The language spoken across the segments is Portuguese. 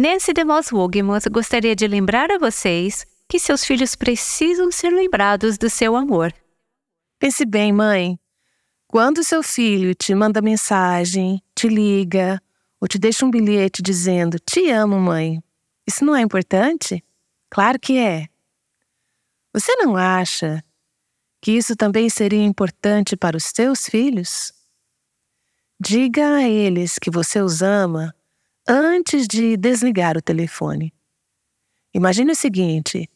Nancy DeMoss Wogemuth gostaria de lembrar a vocês que seus filhos precisam ser lembrados do seu amor. Pense bem, mãe. Quando seu filho te manda mensagem, te liga ou te deixa um bilhete dizendo: Te amo, mãe, isso não é importante? Claro que é. Você não acha que isso também seria importante para os seus filhos? Diga a eles que você os ama antes de desligar o telefone. Imagine o seguinte: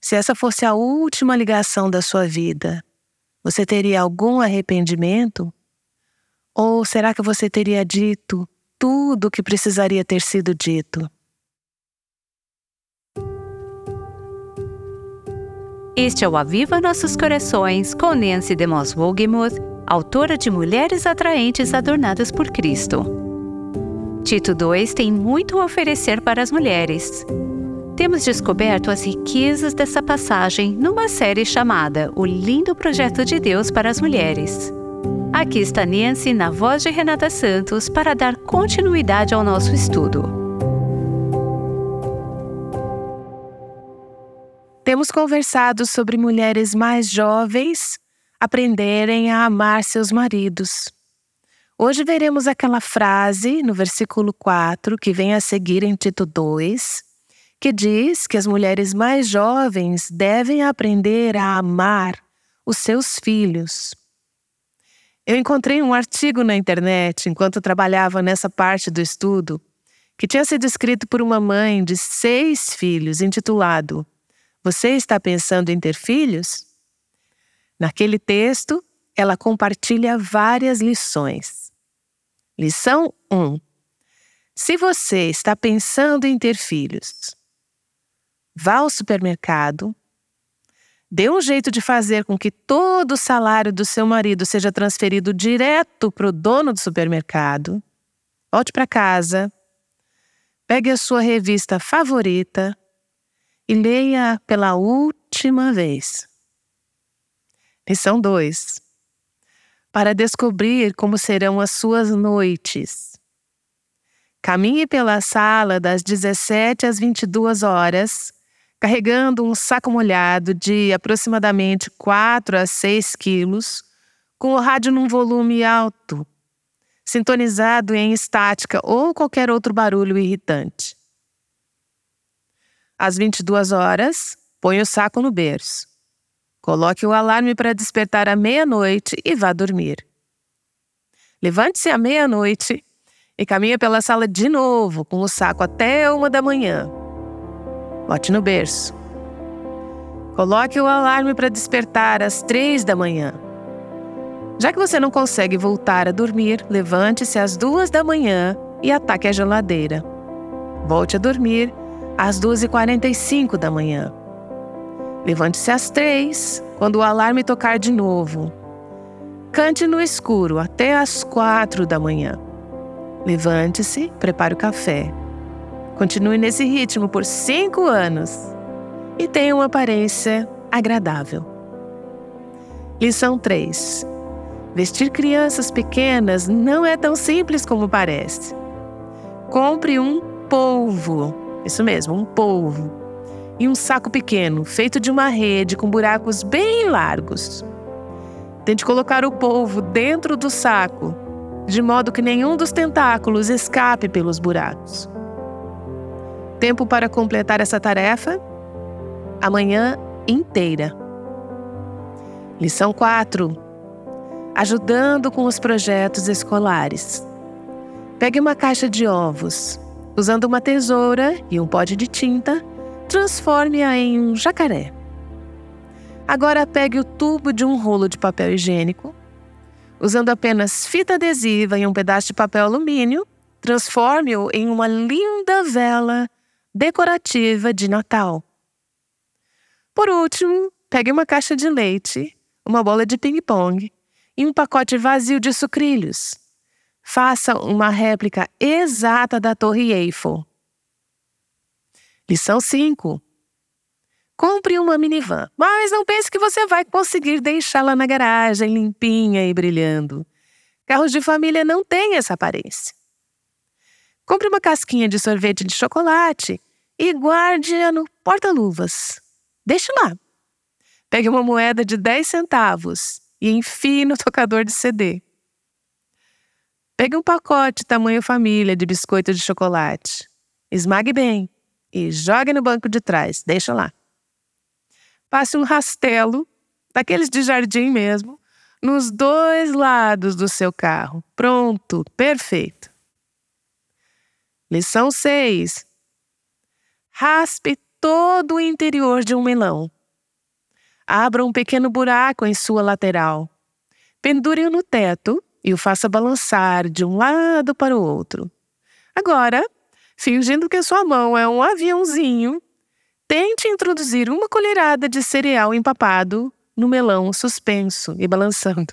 se essa fosse a última ligação da sua vida, você teria algum arrependimento? Ou será que você teria dito tudo o que precisaria ter sido dito? Este é o Aviva Nossos Corações com Nancy DeMoss Wogemuth autora de Mulheres Atraentes Adornadas por Cristo. Tito II tem muito a oferecer para as mulheres. Temos descoberto as riquezas dessa passagem numa série chamada O Lindo Projeto de Deus para as Mulheres. Aqui está Nancy na voz de Renata Santos para dar continuidade ao nosso estudo. Temos conversado sobre mulheres mais jovens aprenderem a amar seus maridos. Hoje veremos aquela frase no versículo 4 que vem a seguir em Tito 2, que diz que as mulheres mais jovens devem aprender a amar os seus filhos. Eu encontrei um artigo na internet enquanto trabalhava nessa parte do estudo que tinha sido escrito por uma mãe de seis filhos, intitulado Você está pensando em ter filhos? Naquele texto, ela compartilha várias lições. Lição 1. Se você está pensando em ter filhos, vá ao supermercado, dê um jeito de fazer com que todo o salário do seu marido seja transferido direto para o dono do supermercado. Volte para casa, pegue a sua revista favorita e leia pela última vez. Lição 2. Para descobrir como serão as suas noites. Caminhe pela sala das 17 às 22 horas, carregando um saco molhado de aproximadamente 4 a 6 quilos, com o rádio num volume alto, sintonizado em estática ou qualquer outro barulho irritante. Às 22 horas, põe o saco no berço. Coloque o alarme para despertar à meia-noite e vá dormir. Levante-se à meia-noite e caminhe pela sala de novo com o saco até uma da manhã. Bote no berço. Coloque o alarme para despertar às três da manhã. Já que você não consegue voltar a dormir, levante-se às duas da manhã e ataque a geladeira. Volte a dormir às duas e quarenta e cinco da manhã. Levante-se às três, quando o alarme tocar de novo. Cante no escuro até às quatro da manhã. Levante-se, prepare o café. Continue nesse ritmo por cinco anos e tenha uma aparência agradável. Lição 3. Vestir crianças pequenas não é tão simples como parece. Compre um polvo, isso mesmo, um polvo e um saco pequeno, feito de uma rede com buracos bem largos. Tente colocar o polvo dentro do saco, de modo que nenhum dos tentáculos escape pelos buracos. Tempo para completar essa tarefa? Amanhã inteira. Lição 4. Ajudando com os projetos escolares. Pegue uma caixa de ovos. Usando uma tesoura e um pote de tinta, transforme-a em um jacaré. Agora pegue o tubo de um rolo de papel higiênico. Usando apenas fita adesiva e um pedaço de papel alumínio, transforme-o em uma linda vela decorativa de Natal. Por último, pegue uma caixa de leite, uma bola de ping-pong e um pacote vazio de sucrilhos. Faça uma réplica exata da Torre Eiffel. Lição 5. Compre uma minivan, mas não pense que você vai conseguir deixá-la na garagem limpinha e brilhando. Carros de família não têm essa aparência. Compre uma casquinha de sorvete de chocolate e guarde-a no porta-luvas. Deixe lá. Pegue uma moeda de 10 centavos e enfie no tocador de CD. Pegue um pacote tamanho família de biscoito de chocolate. Esmague bem e jogue no banco de trás. Deixa lá. Passe um rastelo, daqueles de jardim mesmo, nos dois lados do seu carro. Pronto, perfeito. Lição 6. Raspe todo o interior de um melão. Abra um pequeno buraco em sua lateral. Pendure-o no teto e o faça balançar de um lado para o outro. Agora, fingindo que sua mão é um aviãozinho, tente introduzir uma colherada de cereal empapado no melão suspenso e balançando.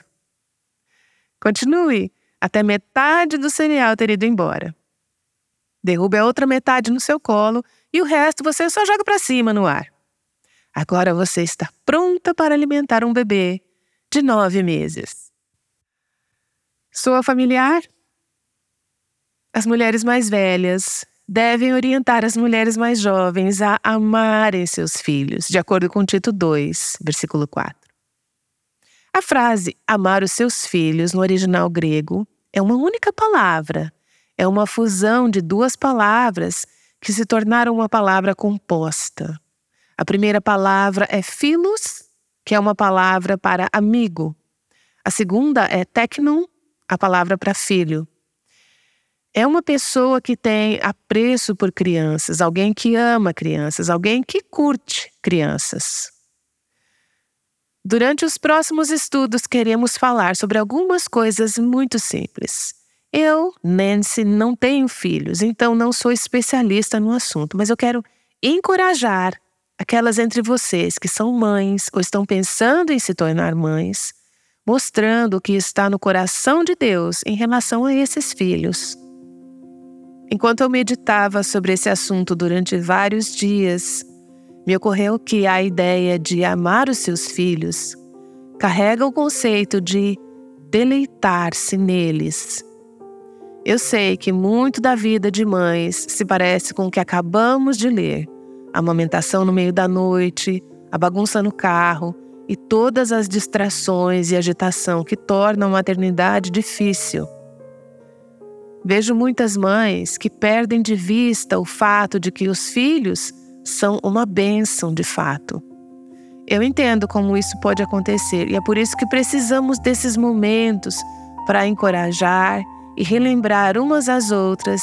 Continue até metade do cereal ter ido embora. Derrube a outra metade no seu colo e o resto você só joga para cima no ar. Agora você está pronta para alimentar um bebê de nove meses. Sua familiar? As mulheres mais velhas devem orientar as mulheres mais jovens a amarem seus filhos, de acordo com Tito 2, versículo 4. A frase amar os seus filhos no original grego é uma única palavra, é uma fusão de duas palavras que se tornaram uma palavra composta. A primeira palavra é filos, que é uma palavra para amigo. A segunda é teknon, a palavra para filho. É uma pessoa que tem apreço por crianças, alguém que ama crianças, alguém que curte crianças. Durante os próximos estudos, queremos falar sobre algumas coisas muito simples. Eu, Nancy, não tenho filhos, então não sou especialista no assunto, mas eu quero encorajar aquelas entre vocês que são mães ou estão pensando em se tornar mães mostrando o que está no coração de Deus em relação a esses filhos. Enquanto eu meditava sobre esse assunto durante vários dias, me ocorreu que a ideia de amar os seus filhos carrega o conceito de deleitar-se neles. Eu sei que muito da vida de mães se parece com o que acabamos de ler: a amamentação no meio da noite, a bagunça no carro e todas as distrações e agitação que tornam a maternidade difícil. Vejo muitas mães que perdem de vista o fato de que os filhos são uma bênção de fato. Eu entendo como isso pode acontecer e é por isso que precisamos desses momentos para encorajar e relembrar umas às outras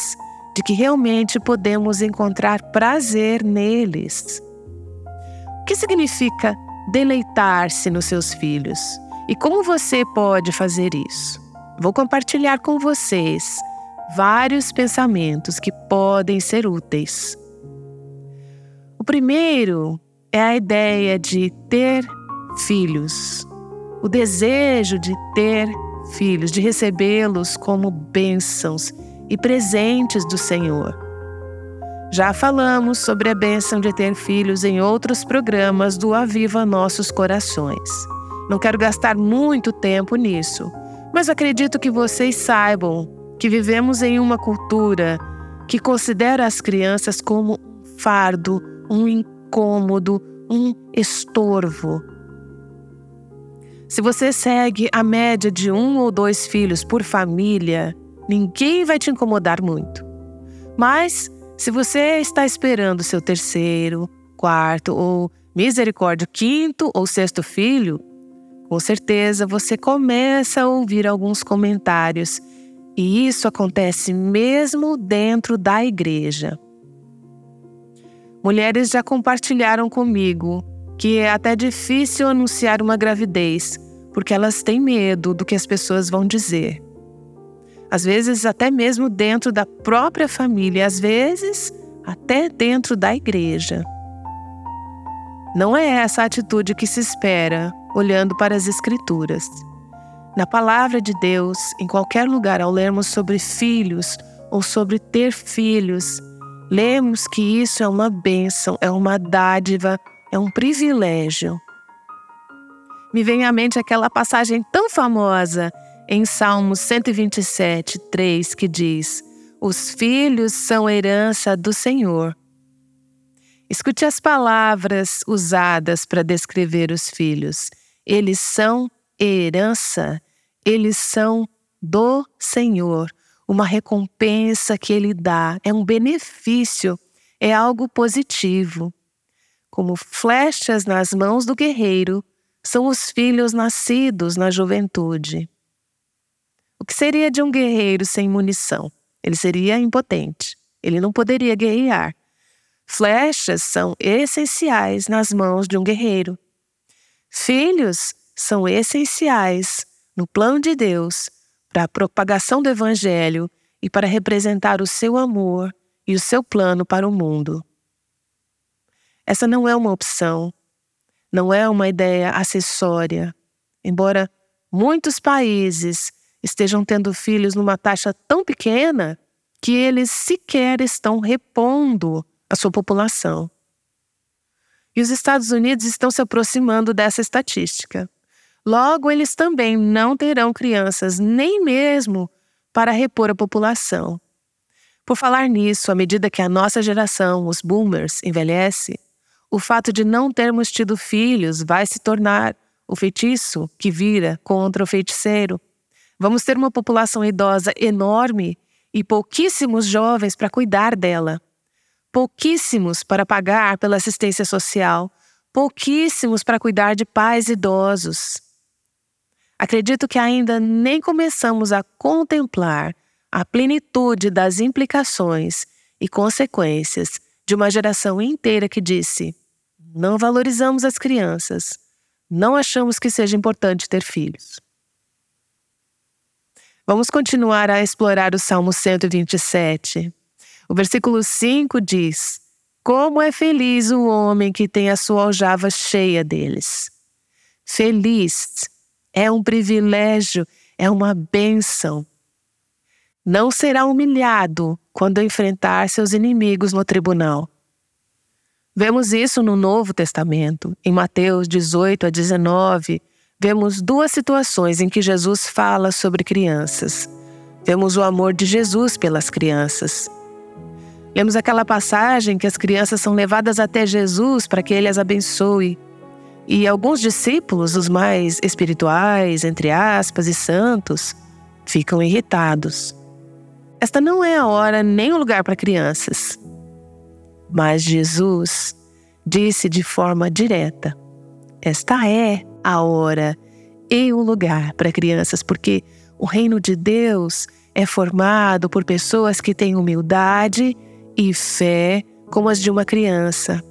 de que realmente podemos encontrar prazer neles. O que significa deleitar-se nos seus filhos. E como você pode fazer isso? Vou compartilhar com vocês vários pensamentos que podem ser úteis. O primeiro é a ideia de ter filhos, o desejo de ter filhos, de recebê-los como bênçãos e presentes do Senhor. Já falamos sobre a bênção de ter filhos em outros programas do Aviva Nossos Corações. Não quero gastar muito tempo nisso, mas acredito que vocês saibam que vivemos em uma cultura que considera as crianças como um fardo, um incômodo, um estorvo. Se você segue a média de um ou dois filhos por família, ninguém vai te incomodar muito. Mas se você está esperando seu terceiro, quarto ou, misericórdia, quinto ou sexto filho, com certeza você começa a ouvir alguns comentários, e isso acontece mesmo dentro da igreja. Mulheres já compartilharam comigo que é até difícil anunciar uma gravidez, porque elas têm medo do que as pessoas vão dizer às vezes até mesmo dentro da própria família, às vezes até dentro da igreja. Não é essa a atitude que se espera olhando para as Escrituras. Na palavra de Deus, em qualquer lugar, ao lermos sobre filhos ou sobre ter filhos, lemos que isso é uma bênção, é uma dádiva, é um privilégio. Me vem à mente aquela passagem tão famosa em Salmos 127, 3, que diz: Os filhos são herança do Senhor. Escute as palavras usadas para descrever os filhos. Eles são herança, eles são do Senhor, uma recompensa que Ele dá, é um benefício, é algo positivo. Como flechas nas mãos do guerreiro, são os filhos nascidos na juventude. O que seria de um guerreiro sem munição? Ele seria impotente, ele não poderia guerrear. Flechas são essenciais nas mãos de um guerreiro. Filhos são essenciais no plano de Deus para a propagação do Evangelho e para representar o seu amor e o seu plano para o mundo. Essa não é uma opção, não é uma ideia acessória, embora muitos países estejam tendo filhos numa taxa tão pequena que eles sequer estão repondo a sua população. E os Estados Unidos estão se aproximando dessa estatística. Logo, eles também não terão crianças, nem mesmo para repor a população. Por falar nisso, à medida que a nossa geração, os boomers, envelhece, o fato de não termos tido filhos vai se tornar o feitiço que vira contra o feiticeiro. Vamos ter uma população idosa enorme e pouquíssimos jovens para cuidar dela. Pouquíssimos para pagar pela assistência social, pouquíssimos para cuidar de pais idosos. Acredito que ainda nem começamos a contemplar a plenitude das implicações e consequências de uma geração inteira que disse: não valorizamos as crianças, não achamos que seja importante ter filhos. Vamos continuar a explorar o Salmo 127. O versículo 5 diz: Como é feliz o homem que tem a sua aljava cheia deles. Feliz é um privilégio, é uma bênção. Não será humilhado quando enfrentar seus inimigos no tribunal. Vemos isso no Novo Testamento, em Mateus 18 a 19. Vemos duas situações em que Jesus fala sobre crianças. Vemos o amor de Jesus pelas crianças. Lemos aquela passagem que as crianças são levadas até Jesus para que ele as abençoe. E alguns discípulos, os mais espirituais, entre aspas, e santos, ficam irritados. Esta não é a hora nem o lugar para crianças. Mas Jesus disse de forma direta: Esta é a hora e o lugar para crianças, porque o reino de Deus é formado por pessoas que têm humildade e fé como as de uma criança.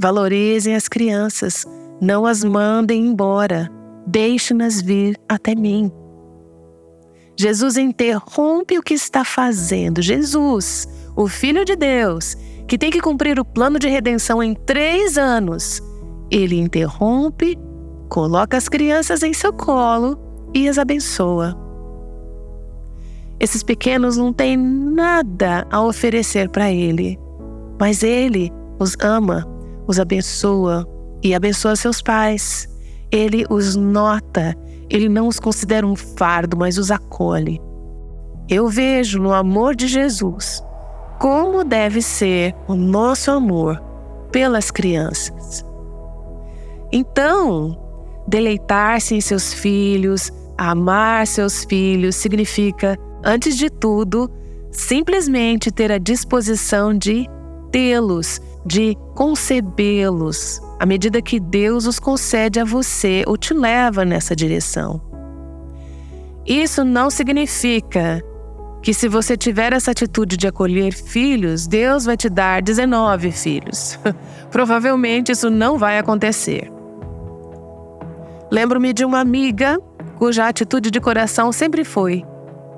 Valorizem as crianças, não as mandem embora, deixe-nas vir até mim. Jesus interrompe o que está fazendo. Jesus, o Filho de Deus, que tem que cumprir o plano de redenção em três anos, ele interrompe, coloca as crianças em seu colo e as abençoa. Esses pequenos não têm nada a oferecer para ele, mas ele os ama os abençoa e abençoa seus pais. Ele os nota, ele não os considera um fardo, mas os acolhe. Eu vejo no amor de Jesus como deve ser o nosso amor pelas crianças. Então, deleitar-se em seus filhos, amar seus filhos, significa, antes de tudo, simplesmente ter a disposição de tê-los, de concebê-los, à medida que Deus os concede a você ou te leva nessa direção. Isso não significa que se você tiver essa atitude de acolher filhos, Deus vai te dar 19 filhos. Provavelmente isso não vai acontecer. Lembro-me de uma amiga cuja atitude de coração sempre foi: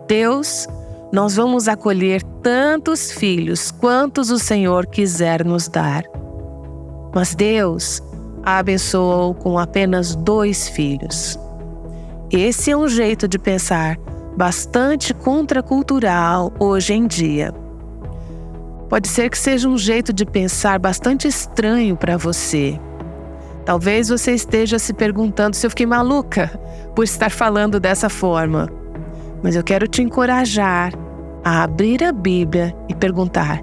Deus nós vamos acolher tantos filhos quantos o Senhor quiser nos dar. Mas Deus a abençoou com apenas dois filhos. Esse é um jeito de pensar bastante contracultural hoje em dia. Pode ser que seja um jeito de pensar bastante estranho para você. Talvez você esteja se perguntando se eu fiquei maluca por estar falando dessa forma. Mas eu quero te encorajar a abrir a Bíblia e perguntar: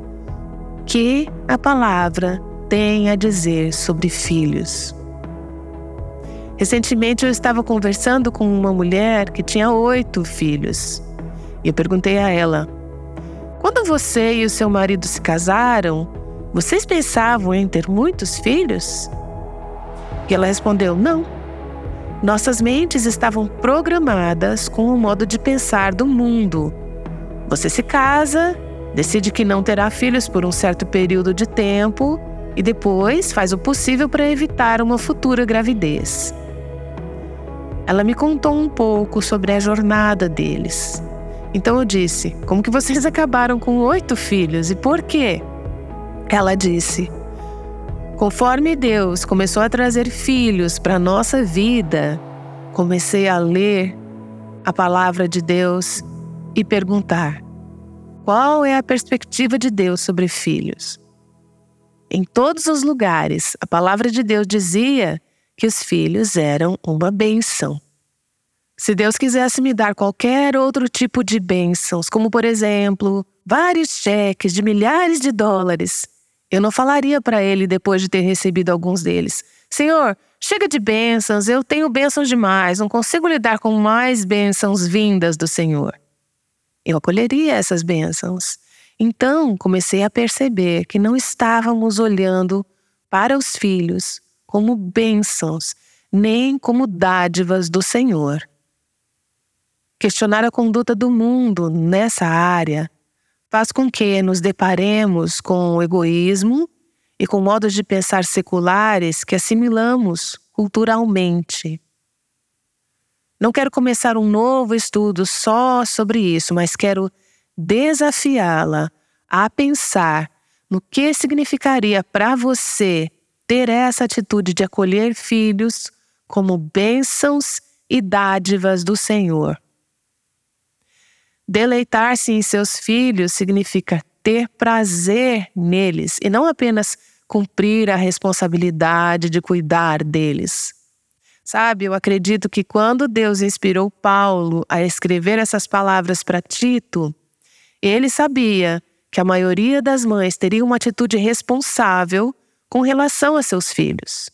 que a palavra tem a dizer sobre filhos? Recentemente eu estava conversando com uma mulher que tinha oito filhos. E eu perguntei a ela: Quando você e o seu marido se casaram, vocês pensavam em ter muitos filhos? E ela respondeu: Não. Nossas mentes estavam programadas com o modo de pensar do mundo. Você se casa, decide que não terá filhos por um certo período de tempo e depois faz o possível para evitar uma futura gravidez. Ela me contou um pouco sobre a jornada deles. Então eu disse: Como que vocês acabaram com oito filhos e por quê? Ela disse: Conforme Deus começou a trazer filhos para a nossa vida, comecei a ler a palavra de Deus e perguntar: qual é a perspectiva de Deus sobre filhos? Em todos os lugares, a palavra de Deus dizia que os filhos eram uma bênção. Se Deus quisesse me dar qualquer outro tipo de bênçãos, como por exemplo, vários cheques de milhares de dólares, eu não falaria para ele depois de ter recebido alguns deles: Senhor, chega de bênçãos, eu tenho bênçãos demais, não consigo lidar com mais bênçãos vindas do Senhor. Eu acolheria essas bênçãos. Então comecei a perceber que não estávamos olhando para os filhos como bênçãos, nem como dádivas do Senhor. Questionar a conduta do mundo nessa área faz com que nos deparemos com o egoísmo e com modos de pensar seculares que assimilamos culturalmente. Não quero começar um novo estudo só sobre isso, mas quero desafiá-la a pensar no que significaria para você ter essa atitude de acolher filhos como bênçãos e dádivas do Senhor. Deleitar-se em seus filhos significa ter prazer neles e não apenas cumprir a responsabilidade de cuidar deles. Sabe, eu acredito que quando Deus inspirou Paulo a escrever essas palavras para Tito, ele sabia que a maioria das mães teria uma atitude responsável com relação a seus filhos.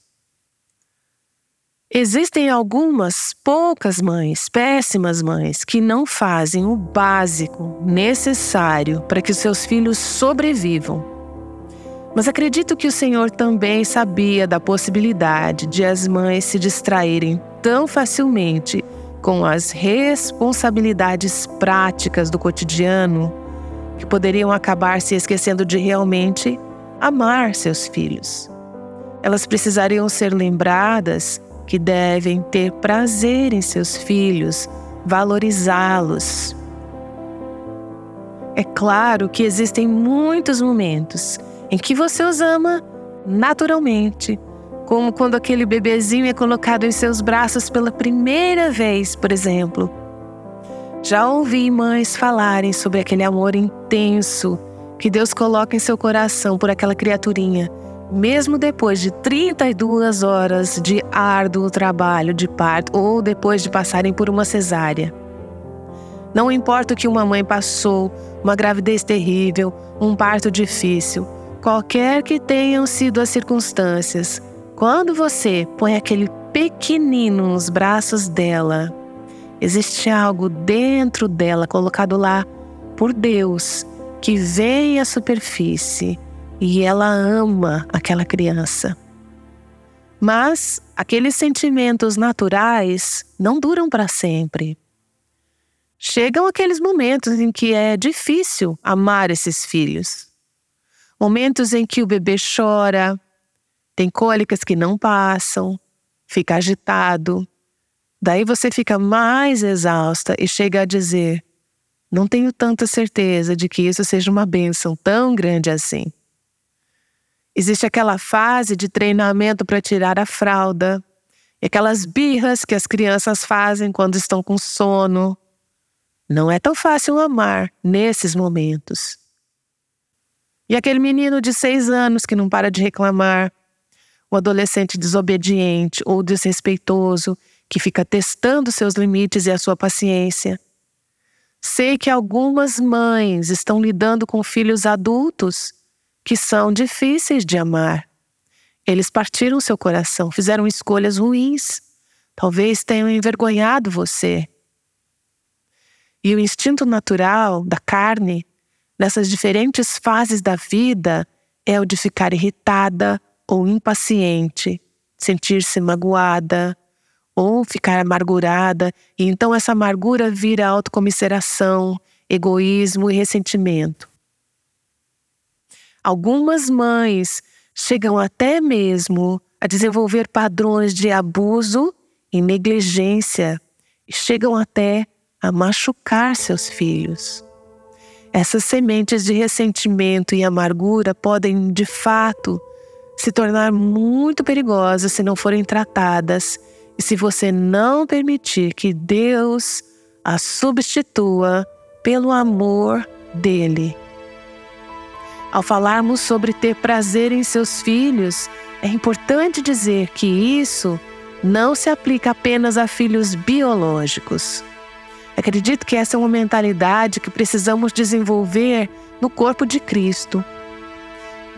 Existem algumas poucas mães, péssimas mães, que não fazem o básico necessário para que os seus filhos sobrevivam. Mas acredito que o Senhor também sabia da possibilidade de as mães se distraírem tão facilmente com as responsabilidades práticas do cotidiano que poderiam acabar se esquecendo de realmente amar seus filhos. Elas precisariam ser lembradas que devem ter prazer em seus filhos, valorizá-los. É claro que existem muitos momentos em que você os ama naturalmente, como quando aquele bebezinho é colocado em seus braços pela primeira vez, por exemplo. Já ouvi mães falarem sobre aquele amor intenso que Deus coloca em seu coração por aquela criaturinha, mesmo depois de 32 horas de árduo trabalho de parto ou depois de passarem por uma cesárea. Não importa o que uma mãe passou, uma gravidez terrível, um parto difícil, qualquer que tenham sido as circunstâncias, quando você põe aquele pequenino nos braços dela, existe algo dentro dela colocado lá por Deus que vem à superfície e ela ama aquela criança. Mas aqueles sentimentos naturais não duram para sempre. Chegam aqueles momentos em que é difícil amar esses filhos. Momentos em que o bebê chora, tem cólicas que não passam, fica agitado. Daí você fica mais exausta e chega a dizer: não tenho tanta certeza de que isso seja uma bênção tão grande assim. Existe aquela fase de treinamento para tirar a fralda, e aquelas birras que as crianças fazem quando estão com sono. Não é tão fácil amar nesses momentos. E aquele menino de seis anos que não para de reclamar, o adolescente desobediente ou desrespeitoso que fica testando seus limites e a sua paciência Sei que algumas mães estão lidando com filhos adultos que são difíceis de amar. Eles partiram seu coração, fizeram escolhas ruins, talvez tenham envergonhado você. E o instinto natural da carne, nessas diferentes fases da vida, é o de ficar irritada ou impaciente, sentir-se magoada ou ficar amargurada, e então essa amargura vira autocomiseração, egoísmo e ressentimento. Algumas mães chegam até mesmo a desenvolver padrões de abuso e negligência e chegam até a machucar seus filhos. Essas sementes de ressentimento e amargura podem, de fato, se tornar muito perigosas se não forem tratadas e se você não permitir que Deus as substitua pelo amor dele. Ao falarmos sobre ter prazer em seus filhos, é importante dizer que isso não se aplica apenas a filhos biológicos. Acredito que essa é uma mentalidade que precisamos desenvolver no corpo de Cristo.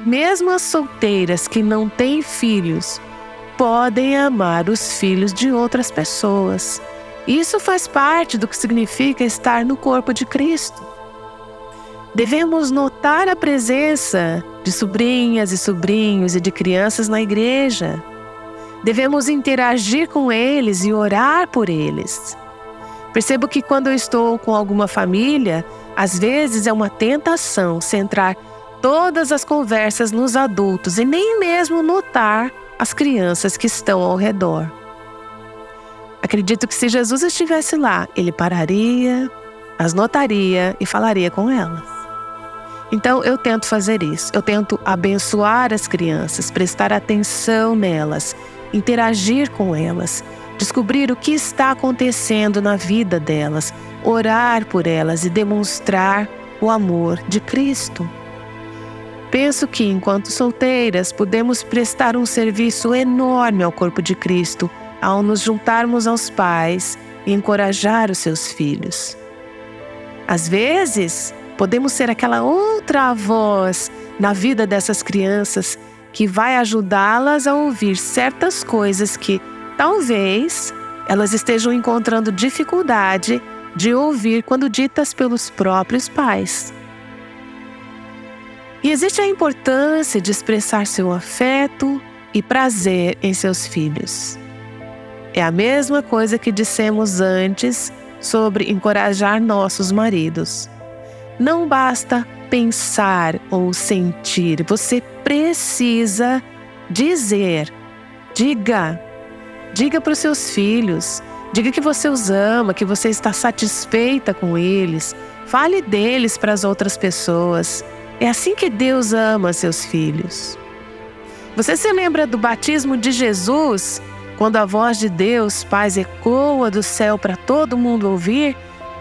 Mesmo as solteiras que não têm filhos podem amar os filhos de outras pessoas. Isso faz parte do que significa estar no corpo de Cristo. Devemos notar a presença de sobrinhas e sobrinhos e de crianças na igreja. Devemos interagir com eles e orar por eles. Percebo que quando eu estou com alguma família, às vezes é uma tentação centrar todas as conversas nos adultos e nem mesmo notar as crianças que estão ao redor. Acredito que se Jesus estivesse lá, ele pararia, as notaria e falaria com elas. Então eu tento fazer isso. Eu tento abençoar as crianças, prestar atenção nelas, interagir com elas, descobrir o que está acontecendo na vida delas, orar por elas e demonstrar o amor de Cristo. Penso que, enquanto solteiras, podemos prestar um serviço enorme ao corpo de Cristo ao nos juntarmos aos pais e encorajar os seus filhos. Às vezes, Podemos ser aquela outra voz na vida dessas crianças que vai ajudá-las a ouvir certas coisas que talvez elas estejam encontrando dificuldade de ouvir quando ditas pelos próprios pais. E existe a importância de expressar seu afeto e prazer em seus filhos. É a mesma coisa que dissemos antes sobre encorajar nossos maridos. Não basta pensar ou sentir, você precisa dizer. Diga. Diga para os seus filhos. Diga que você os ama, que você está satisfeita com eles. Fale deles para as outras pessoas. É assim que Deus ama seus filhos. Você se lembra do batismo de Jesus, quando a voz de Deus, Pai, ecoa do céu para todo mundo ouvir?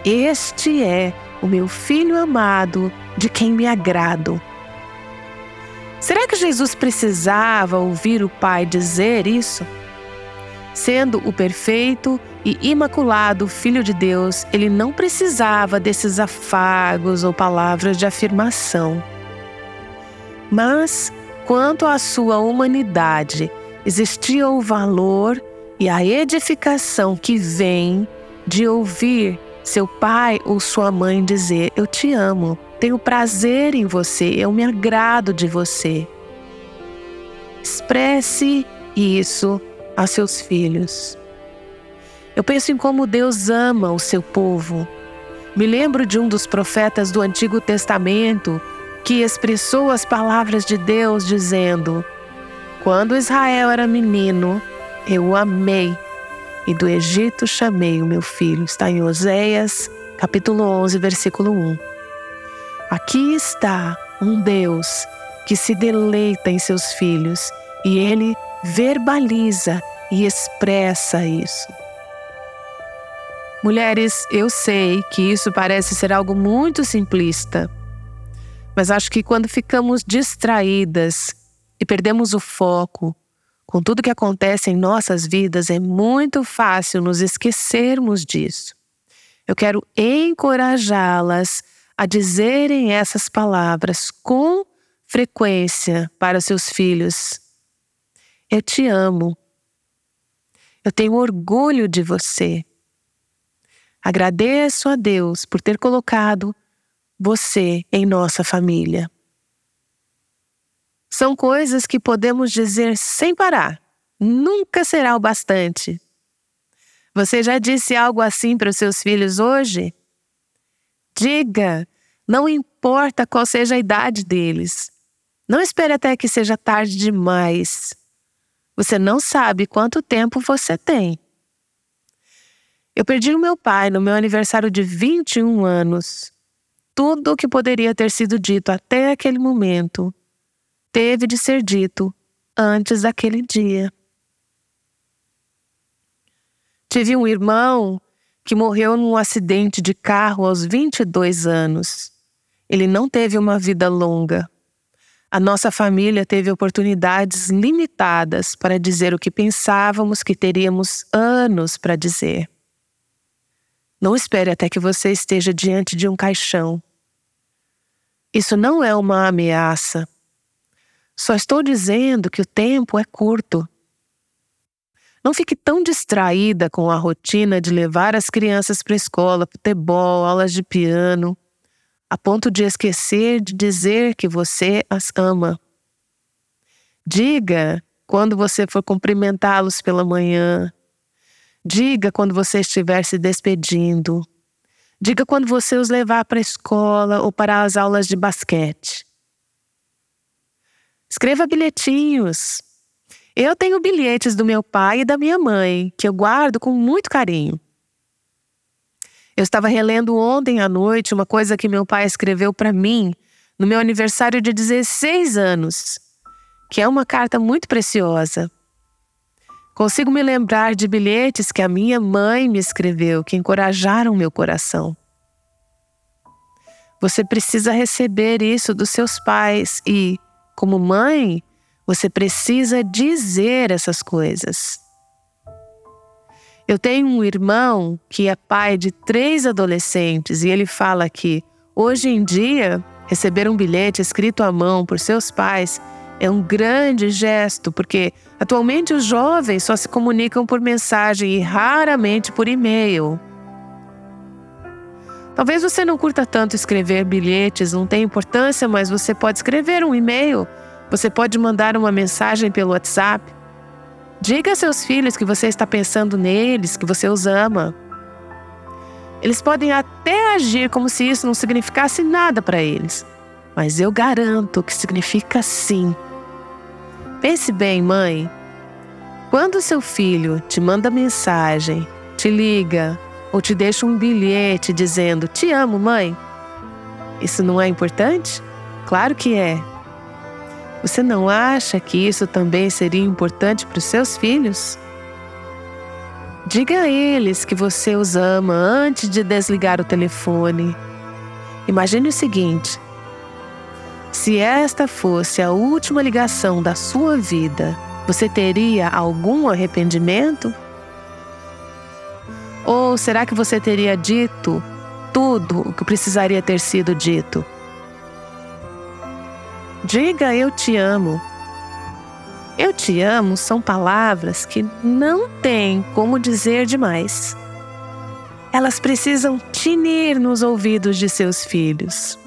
Este é o meu filho amado, de quem me agrado. Será que Jesus precisava ouvir o Pai dizer isso? Sendo o perfeito e imaculado Filho de Deus, ele não precisava desses afagos ou palavras de afirmação. Mas, quanto à sua humanidade, existia o valor e a edificação que vem de ouvir seu pai ou sua mãe dizer: Eu te amo, tenho prazer em você, eu me agrado de você. Expresse isso a seus filhos. Eu penso em como Deus ama o seu povo. Me lembro de um dos profetas do Antigo Testamento que expressou as palavras de Deus dizendo: Quando Israel era menino, eu o amei e do Egito chamei o meu filho. Está em Oséias, capítulo 11, versículo 1. Aqui está um Deus que se deleita em seus filhos e ele verbaliza e expressa isso. Mulheres, eu sei que isso parece ser algo muito simplista, mas acho que quando ficamos distraídas e perdemos o foco, com tudo que acontece em nossas vidas, é muito fácil nos esquecermos disso. Eu quero encorajá-las a dizerem essas palavras com frequência para seus filhos. Eu te amo. Eu tenho orgulho de você. Agradeço a Deus por ter colocado você em nossa família. São coisas que podemos dizer sem parar. Nunca será o bastante. Você já disse algo assim para os seus filhos hoje? Diga, não importa qual seja a idade deles. Não espere até que seja tarde demais. Você não sabe quanto tempo você tem. Eu perdi o meu pai no meu aniversário de 21 anos. Tudo o que poderia ter sido dito até aquele momento teve de ser dito antes daquele dia. Tive um irmão que morreu num acidente de carro aos 22 anos. Ele não teve uma vida longa. A nossa família teve oportunidades limitadas para dizer o que pensávamos que teríamos anos para dizer. Não espere até que você esteja diante de um caixão. Isso não é uma ameaça. Só estou dizendo que o tempo é curto. Não fique tão distraída com a rotina de levar as crianças para a escola, futebol, aulas de piano a ponto de esquecer de dizer que você as ama. Diga quando você for cumprimentá-los pela manhã. Diga quando você estiver se despedindo. Diga quando você os levar para a escola ou para as aulas de basquete. Escreva bilhetinhos. Eu tenho bilhetes do meu pai e da minha mãe que eu guardo com muito carinho. Eu estava relendo ontem à noite uma coisa que meu pai escreveu para mim no meu aniversário de 16 anos, que é uma carta muito preciosa. Consigo me lembrar de bilhetes que a minha mãe me escreveu que encorajaram meu coração. Você precisa receber isso dos seus pais e, como mãe, você precisa dizer essas coisas. Eu tenho um irmão que é pai de três adolescentes e ele fala que, hoje em dia, receber um bilhete escrito à mão por seus pais é um grande gesto, porque atualmente os jovens só se comunicam por mensagem e raramente por e-mail. Talvez você não curta tanto escrever bilhetes, não tem importância, mas você pode escrever um e-mail, você pode mandar uma mensagem pelo WhatsApp. Diga a seus filhos que você está pensando neles, que você os ama. Eles podem até agir como se isso não significasse nada para eles, mas eu garanto que significa sim. Pense bem, mãe. Quando seu filho te manda mensagem, te liga ou te deixa um bilhete dizendo: Te amo, mãe, isso não é importante? Claro que é. Você não acha que isso também seria importante para os seus filhos? Diga a eles que você os ama antes de desligar o telefone. Imagine o seguinte: se esta fosse a última ligação da sua vida, você teria algum arrependimento? Ou será que você teria dito tudo o que precisaria ter sido dito? Diga eu te amo. Eu te amo são palavras que não tem como dizer demais. Elas precisam tinir nos ouvidos de seus filhos.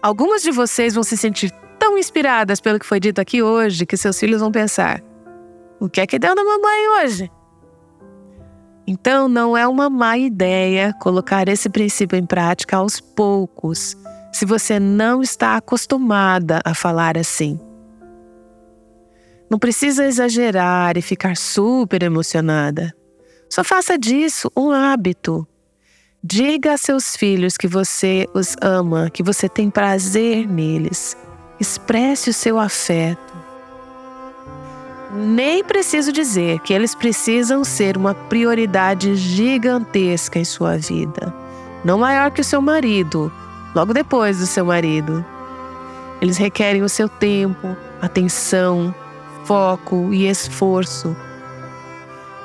Algumas de vocês vão se sentir tão inspiradas pelo que foi dito aqui hoje que seus filhos vão pensar: o que é que deu na mamãe hoje? Então, não é uma má ideia colocar esse princípio em prática aos poucos se você não está acostumada a falar assim. Não precisa exagerar e ficar super emocionada. Só faça disso um hábito. Diga a seus filhos que você os ama, que você tem prazer neles. Expresse o seu afeto. Nem preciso dizer que eles precisam ser uma prioridade gigantesca em sua vida. Não maior que o seu marido, logo depois do seu marido. Eles requerem o seu tempo, atenção, foco e esforço.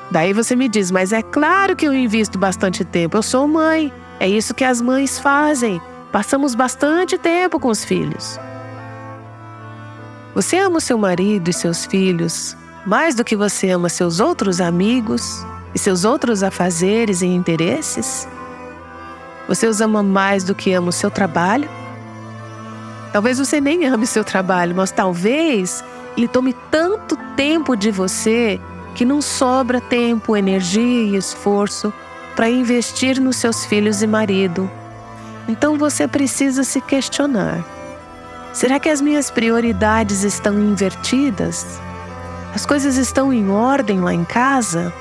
Daí você me diz, mas é claro que eu invisto bastante tempo. Eu sou mãe. É isso que as mães fazem. Passamos bastante tempo com os filhos. Você ama o seu marido e seus filhos mais do que você ama seus outros amigos e seus outros afazeres e interesses? Você os ama mais do que ama o seu trabalho? Talvez você nem ame seu trabalho, mas talvez ele tome tanto tempo de você que não sobra tempo, energia e esforço para investir nos seus filhos e marido. Então você precisa se questionar: será que as minhas prioridades estão invertidas? As coisas estão em ordem lá em casa?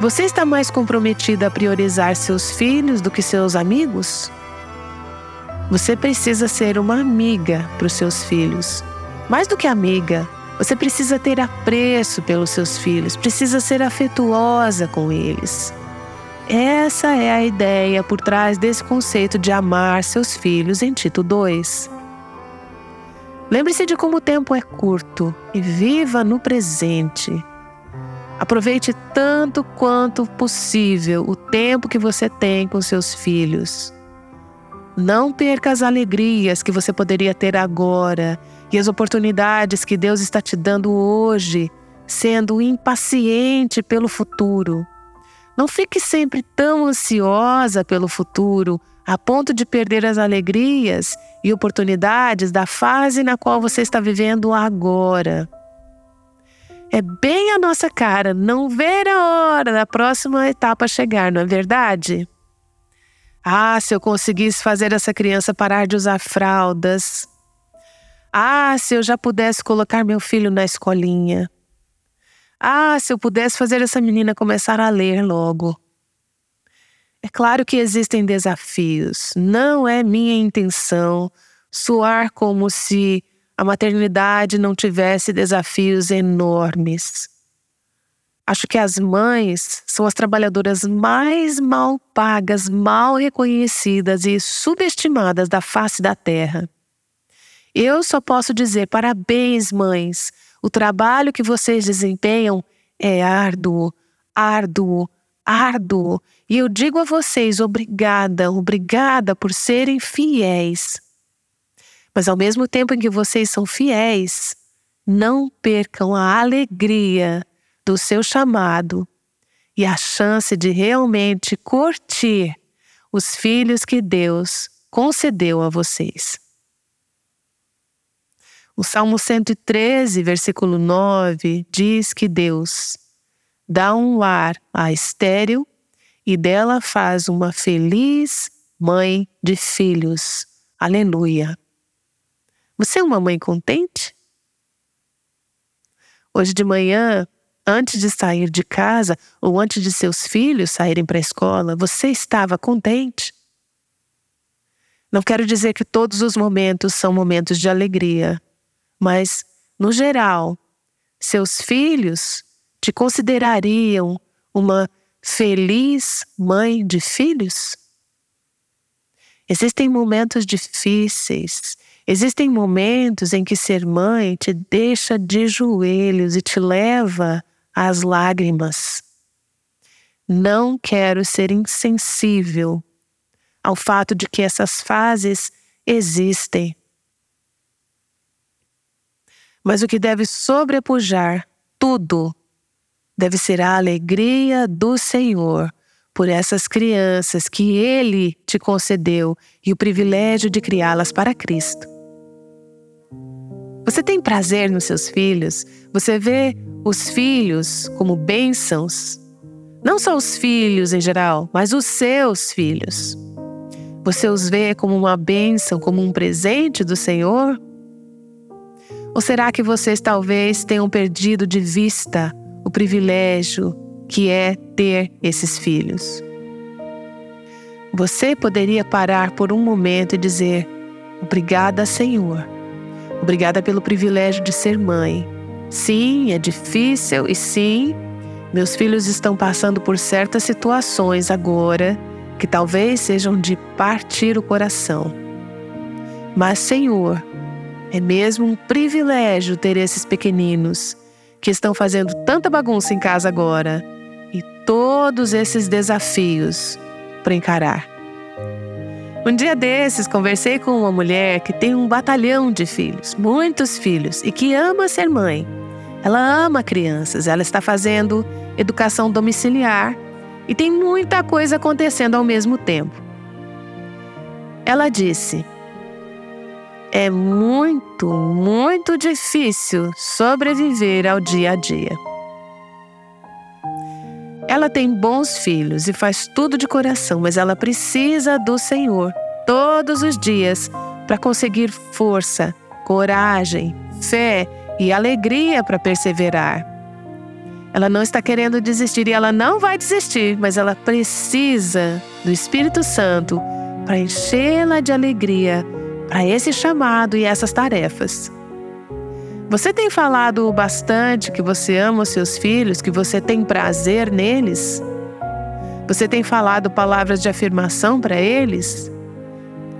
Você está mais comprometida a priorizar seus filhos do que seus amigos? Você precisa ser uma amiga para os seus filhos. Mais do que amiga, você precisa ter apreço pelos seus filhos, precisa ser afetuosa com eles. Essa é a ideia por trás desse conceito de amar seus filhos em Tito 2. Lembre-se de como o tempo é curto e viva no presente. Aproveite tanto quanto possível o tempo que você tem com seus filhos. Não perca as alegrias que você poderia ter agora e as oportunidades que Deus está te dando hoje, sendo impaciente pelo futuro. Não fique sempre tão ansiosa pelo futuro a ponto de perder as alegrias e oportunidades da fase na qual você está vivendo agora. É bem a nossa cara não ver a hora da próxima etapa chegar, não é verdade? Ah, se eu conseguisse fazer essa criança parar de usar fraldas. Ah, se eu já pudesse colocar meu filho na escolinha. Ah, se eu pudesse fazer essa menina começar a ler logo. É claro que existem desafios. Não é minha intenção soar como se a maternidade não tivesse desafios enormes. Acho que as mães são as trabalhadoras mais mal pagas, mal reconhecidas e subestimadas da face da terra. Eu só posso dizer parabéns, mães. O trabalho que vocês desempenham é árduo, árduo, árduo. E eu digo a vocês obrigada, obrigada por serem fiéis. Mas ao mesmo tempo em que vocês são fiéis, não percam a alegria do seu chamado e a chance de realmente curtir os filhos que Deus concedeu a vocês. O Salmo 113, versículo 9, diz que Deus dá um lar à estéril e dela faz uma feliz mãe de filhos. Aleluia. Você é uma mãe contente? Hoje de manhã, antes de sair de casa ou antes de seus filhos saírem para a escola, você estava contente? Não quero dizer que todos os momentos são momentos de alegria, mas, no geral, seus filhos te considerariam uma feliz mãe de filhos? Existem momentos difíceis Existem momentos em que ser mãe te deixa de joelhos e te leva às lágrimas. Não quero ser insensível ao fato de que essas fases existem. Mas o que deve sobrepujar tudo deve ser a alegria do Senhor por essas crianças que Ele te concedeu e o privilégio de criá-las para Cristo. Você tem prazer nos seus filhos? Você vê os filhos como bênçãos? Não só os filhos em geral, mas os seus filhos. Você os vê como uma bênção, como um presente do Senhor? Ou será que vocês talvez tenham perdido de vista o privilégio que é ter esses filhos? Você poderia parar por um momento e dizer: Obrigada, Senhor Obrigada pelo privilégio de ser mãe. Sim, é difícil e sim, meus filhos estão passando por certas situações agora que talvez sejam de partir o coração. Mas, Senhor, é mesmo um privilégio ter esses pequeninos que estão fazendo tanta bagunça em casa agora e todos esses desafios para encarar. Um dia desses, conversei com uma mulher que tem um batalhão de filhos, muitos filhos, e que ama ser mãe. Ela ama crianças, ela está fazendo educação domiciliar e tem muita coisa acontecendo ao mesmo tempo. Ela disse: É muito, muito difícil sobreviver ao dia a dia. Ela tem bons filhos e faz tudo de coração, mas ela precisa do Senhor todos os dias para conseguir força, coragem, fé e alegria para perseverar. Ela não está querendo desistir e ela não vai desistir, mas ela precisa do Espírito Santo para enchê-la de alegria para esse chamado e essas tarefas. Você tem falado bastante que você ama os seus filhos, que você tem prazer neles? Você tem falado palavras de afirmação para eles?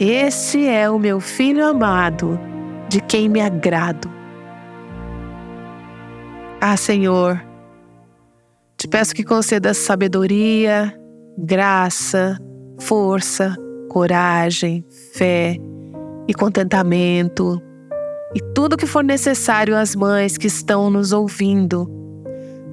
Este é o meu filho amado, de quem me agrado. Ah, Senhor, te peço que conceda sabedoria, graça, força, coragem, fé e contentamento e tudo que for necessário às mães que estão nos ouvindo.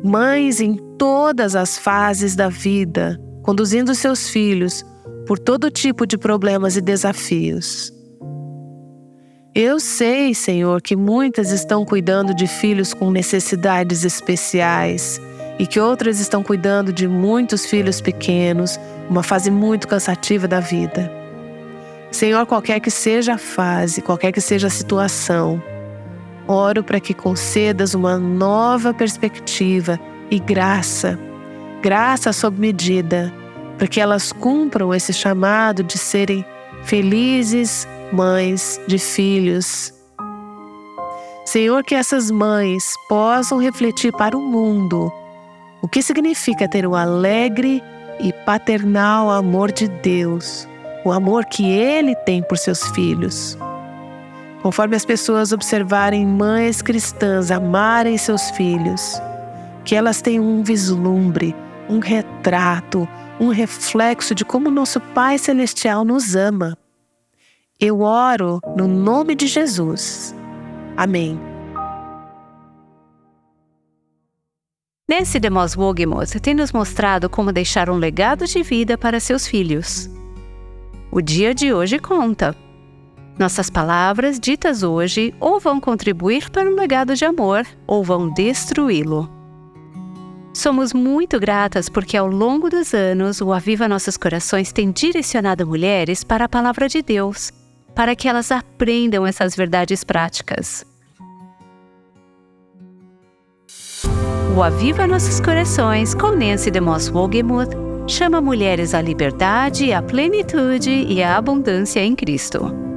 Mães em todas as fases da vida, conduzindo seus filhos por todo tipo de problemas e desafios. Eu sei, Senhor, que muitas estão cuidando de filhos com necessidades especiais e que outras estão cuidando de muitos filhos pequenos, uma fase muito cansativa da vida. Senhor, qualquer que seja a fase, qualquer que seja a situação, oro para que concedas uma nova perspectiva e graça, graça sob medida, para que elas cumpram esse chamado de serem felizes mães de filhos. Senhor, que essas mães possam refletir para o mundo o que significa ter um alegre e paternal amor de Deus o amor que ele tem por seus filhos. Conforme as pessoas observarem mães cristãs amarem seus filhos, que elas tenham um vislumbre, um retrato, um reflexo de como nosso Pai Celestial nos ama. Eu oro no nome de Jesus. Amém. Nancy DeMoss Wogemuth tem nos mostrado como deixar um legado de vida para seus filhos. O dia de hoje conta. Nossas palavras ditas hoje ou vão contribuir para um legado de amor ou vão destruí-lo. Somos muito gratas porque ao longo dos anos o Aviva Nossos Corações tem direcionado mulheres para a palavra de Deus, para que elas aprendam essas verdades práticas. O Aviva Nossos Corações com Nancy DeMoss Wogemuth chama mulheres à liberdade, à plenitude e à abundância em Cristo.